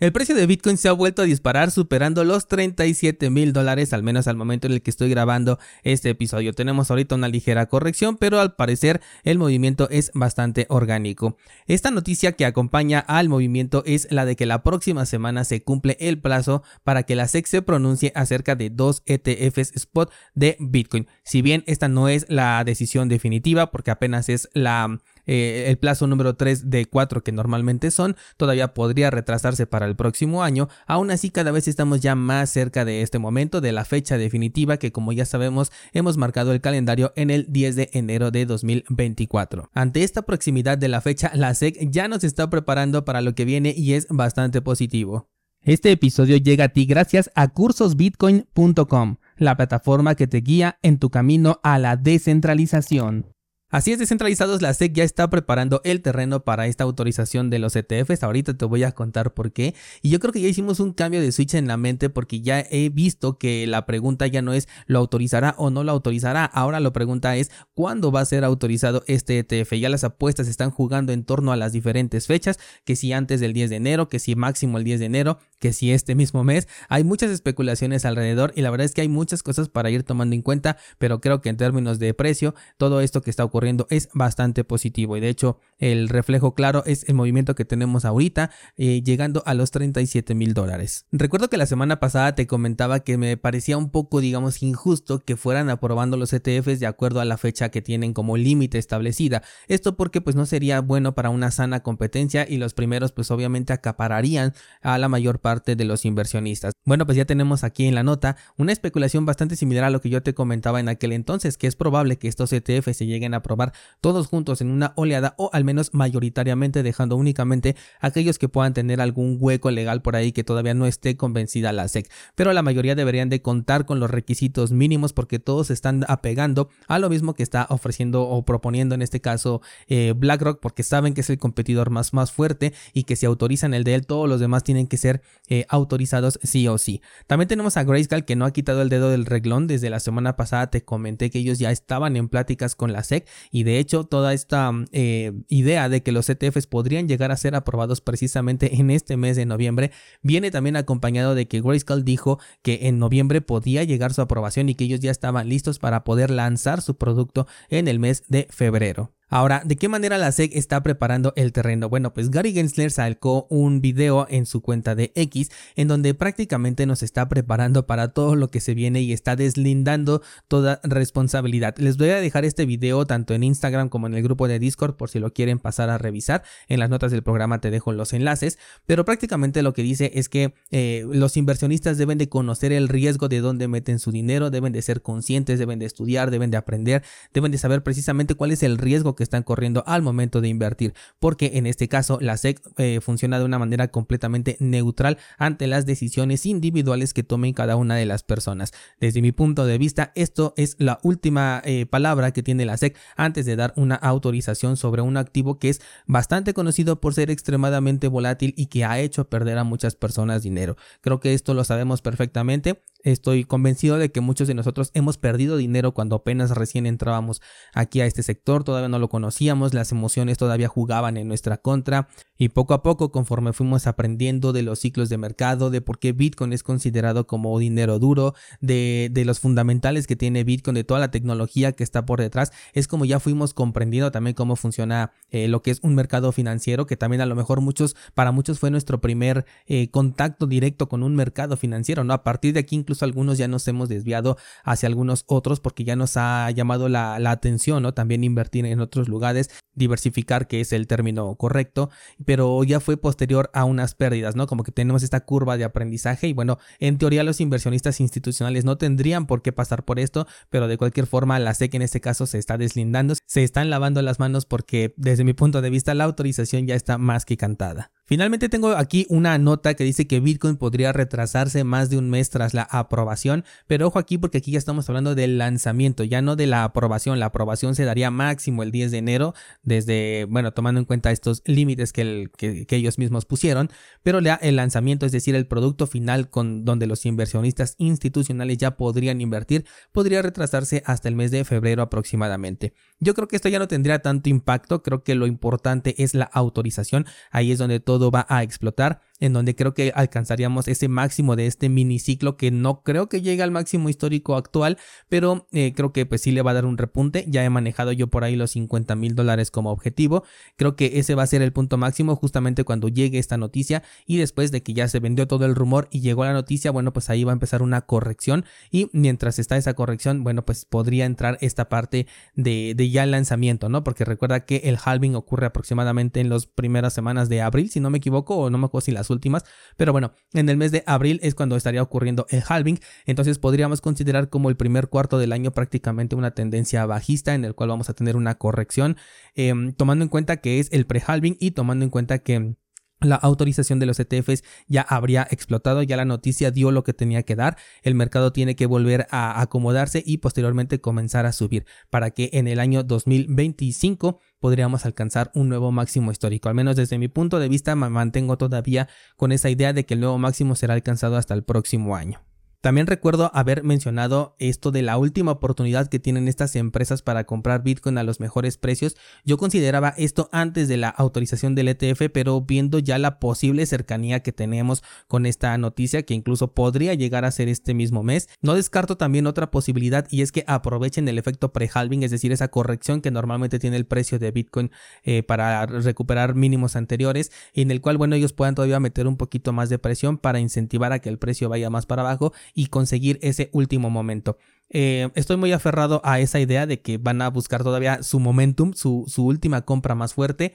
El precio de Bitcoin se ha vuelto a disparar superando los 37 mil dólares, al menos al momento en el que estoy grabando este episodio. Tenemos ahorita una ligera corrección, pero al parecer el movimiento es bastante orgánico. Esta noticia que acompaña al movimiento es la de que la próxima semana se cumple el plazo para que la SEC se pronuncie acerca de dos ETFs spot de Bitcoin. Si bien esta no es la decisión definitiva, porque apenas es la eh, el plazo número 3 de 4 que normalmente son, todavía podría retrasarse para el próximo año. Aún así, cada vez estamos ya más cerca de este momento, de la fecha definitiva que como ya sabemos hemos marcado el calendario en el 10 de enero de 2024. Ante esta proximidad de la fecha, la SEC ya nos está preparando para lo que viene y es bastante positivo. Este episodio llega a ti gracias a cursosbitcoin.com, la plataforma que te guía en tu camino a la descentralización. Así es, descentralizados, la SEC ya está preparando el terreno para esta autorización de los ETFs. Ahorita te voy a contar por qué. Y yo creo que ya hicimos un cambio de switch en la mente porque ya he visto que la pregunta ya no es lo autorizará o no lo autorizará. Ahora la pregunta es cuándo va a ser autorizado este ETF. Ya las apuestas están jugando en torno a las diferentes fechas, que si antes del 10 de enero, que si máximo el 10 de enero, que si este mismo mes. Hay muchas especulaciones alrededor y la verdad es que hay muchas cosas para ir tomando en cuenta, pero creo que en términos de precio, todo esto que está ocurriendo es bastante positivo. Y de hecho el reflejo claro es el movimiento que tenemos ahorita eh, llegando a los 37 mil dólares. Recuerdo que la semana pasada te comentaba que me parecía un poco digamos injusto que fueran aprobando los ETFs de acuerdo a la fecha que tienen como límite establecida. Esto porque pues no sería bueno para una sana competencia y los primeros pues obviamente acapararían a la mayor parte de los inversionistas. Bueno pues ya tenemos aquí en la nota una especulación bastante similar a lo que yo te comentaba en aquel entonces que es probable que estos ETFs se lleguen a aprobar todos juntos en una oleada o al menos mayoritariamente dejando únicamente aquellos que puedan tener algún hueco legal por ahí que todavía no esté convencida la SEC. Pero la mayoría deberían de contar con los requisitos mínimos porque todos están apegando a lo mismo que está ofreciendo o proponiendo en este caso eh, BlackRock porque saben que es el competidor más, más fuerte y que si autorizan el de él todos los demás tienen que ser eh, autorizados sí o sí. También tenemos a Grayscale que no ha quitado el dedo del reglón desde la semana pasada te comenté que ellos ya estaban en pláticas con la SEC y de hecho toda esta eh, idea de que los ETFs podrían llegar a ser aprobados precisamente en este mes de noviembre viene también acompañado de que Grayscale dijo que en noviembre podía llegar su aprobación y que ellos ya estaban listos para poder lanzar su producto en el mes de febrero. Ahora, ¿de qué manera la SEC está preparando el terreno? Bueno, pues Gary Gensler sacó un video en su cuenta de X en donde prácticamente nos está preparando para todo lo que se viene y está deslindando toda responsabilidad. Les voy a dejar este video tanto en Instagram como en el grupo de Discord por si lo quieren pasar a revisar. En las notas del programa te dejo los enlaces, pero prácticamente lo que dice es que eh, los inversionistas deben de conocer el riesgo de dónde meten su dinero, deben de ser conscientes, deben de estudiar, deben de aprender, deben de saber precisamente cuál es el riesgo que están corriendo al momento de invertir, porque en este caso la SEC eh, funciona de una manera completamente neutral ante las decisiones individuales que tomen cada una de las personas. Desde mi punto de vista, esto es la última eh, palabra que tiene la SEC antes de dar una autorización sobre un activo que es bastante conocido por ser extremadamente volátil y que ha hecho perder a muchas personas dinero. Creo que esto lo sabemos perfectamente Estoy convencido de que muchos de nosotros hemos perdido dinero cuando apenas recién entrábamos aquí a este sector, todavía no lo conocíamos, las emociones todavía jugaban en nuestra contra y poco a poco conforme fuimos aprendiendo de los ciclos de mercado, de por qué Bitcoin es considerado como dinero duro, de, los fundamentales que tiene Bitcoin, de toda la tecnología que está por detrás, es como ya fuimos comprendiendo también cómo funciona eh, lo que es un mercado financiero, que también a lo mejor muchos, para muchos fue nuestro primer eh, contacto directo con un mercado financiero, ¿no? A partir de aquí incluso algunos ya nos hemos desviado hacia algunos otros porque ya nos ha llamado la, atención, ¿no? También invertir en otros lugares, diversificar, que es el término correcto, pero ya fue posterior a unas pérdidas, ¿no? Como que tenemos esta curva de aprendizaje y bueno, en teoría los inversionistas institucionales no tendrían por qué pasar por esto, pero de cualquier forma la SEC en este caso se está deslindando, se están lavando las manos porque desde mi punto de vista la autorización ya está más que cantada. Finalmente tengo aquí una nota que dice que Bitcoin podría retrasarse más de un mes tras la aprobación, pero ojo aquí porque aquí ya estamos hablando del lanzamiento, ya no de la aprobación. La aprobación se daría máximo el 10 de enero, desde, bueno, tomando en cuenta estos límites que, ellos mismos pusieron, pero el lanzamiento, es decir, el producto final con donde los inversionistas institucionales ya podrían invertir, podría retrasarse hasta el mes de febrero aproximadamente. Yo creo que esto ya no tendría tanto impacto, creo que lo importante es la autorización, ahí es donde todo va a explotar en donde creo que alcanzaríamos ese máximo de este miniciclo que no creo que llegue al máximo histórico actual, pero eh, creo que pues sí le va a dar un repunte. Ya he manejado yo por ahí los 50 mil dólares como objetivo. Creo que ese va a ser el punto máximo justamente cuando llegue esta noticia y después de que ya se vendió todo el rumor y llegó la noticia, bueno, pues ahí va a empezar una corrección y mientras está esa corrección, bueno, pues podría entrar esta parte de, de ya el lanzamiento, ¿no? Porque recuerda que el halving ocurre aproximadamente en las primeras semanas de abril, si no me equivoco, o no me acuerdo si las últimas, pero bueno, en el mes de abril es cuando estaría ocurriendo el halving, entonces podríamos considerar como el primer cuarto del año prácticamente una tendencia bajista en el cual vamos a tener una corrección, em, tomando en cuenta que es el pre-halving y tomando en cuenta que la autorización de los ETFs ya habría explotado, ya la noticia dio lo que tenía que dar, el mercado tiene que volver a acomodarse y posteriormente comenzar a subir para que en el año 2025 podríamos alcanzar un nuevo máximo histórico. Al menos desde mi punto de vista me mantengo todavía con esa idea de que el nuevo máximo será alcanzado hasta el próximo año. También recuerdo haber mencionado esto de la última oportunidad que tienen estas empresas para comprar Bitcoin a los mejores precios. Yo consideraba esto antes de la autorización del ETF, pero viendo ya la posible cercanía que tenemos con esta noticia, que incluso podría llegar a ser este mismo mes, no descarto también otra posibilidad y es que aprovechen el efecto pre-halving, es decir, esa corrección que normalmente tiene el precio de Bitcoin eh, para recuperar mínimos anteriores, en el cual, bueno, ellos puedan todavía meter un poquito más de presión para incentivar a que el precio vaya más para abajo y conseguir ese último momento. Eh, estoy muy aferrado a esa idea de que van a buscar todavía su momentum, su, su última compra más fuerte,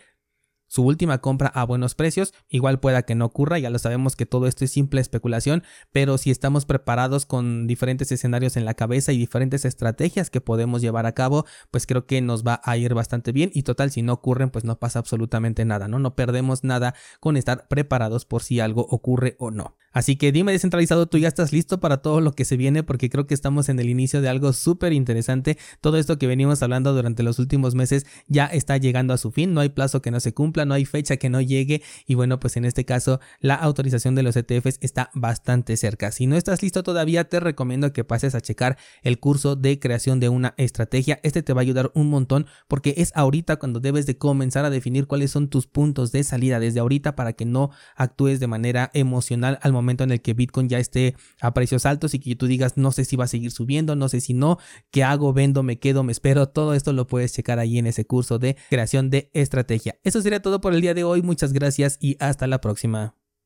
su última compra a buenos precios. Igual pueda que no ocurra, ya lo sabemos que todo esto es simple especulación, pero si estamos preparados con diferentes escenarios en la cabeza y diferentes estrategias que podemos llevar a cabo, pues creo que nos va a ir bastante bien y total si no ocurren pues no pasa absolutamente nada, ¿no? No perdemos nada con estar preparados por si algo ocurre o no. Así que dime descentralizado, tú ya estás listo para todo lo que se viene porque creo que estamos en el inicio de algo súper interesante. Todo esto que venimos hablando durante los últimos meses ya está llegando a su fin, no hay plazo que no se cumpla, no hay fecha que no llegue y bueno, pues en este caso la autorización de los ETFs está bastante cerca. Si no estás listo todavía, te recomiendo que pases a checar el curso de creación de una estrategia. Este te va a ayudar un montón porque es ahorita cuando debes de comenzar a definir cuáles son tus puntos de salida desde ahorita para que no actúes de manera emocional al momento momento en el que Bitcoin ya esté a precios altos y que tú digas no sé si va a seguir subiendo, no sé si no, qué hago, vendo, me quedo, me espero, todo esto lo puedes checar ahí en ese curso de creación de estrategia. Eso sería todo por el día de hoy, muchas gracias y hasta la próxima.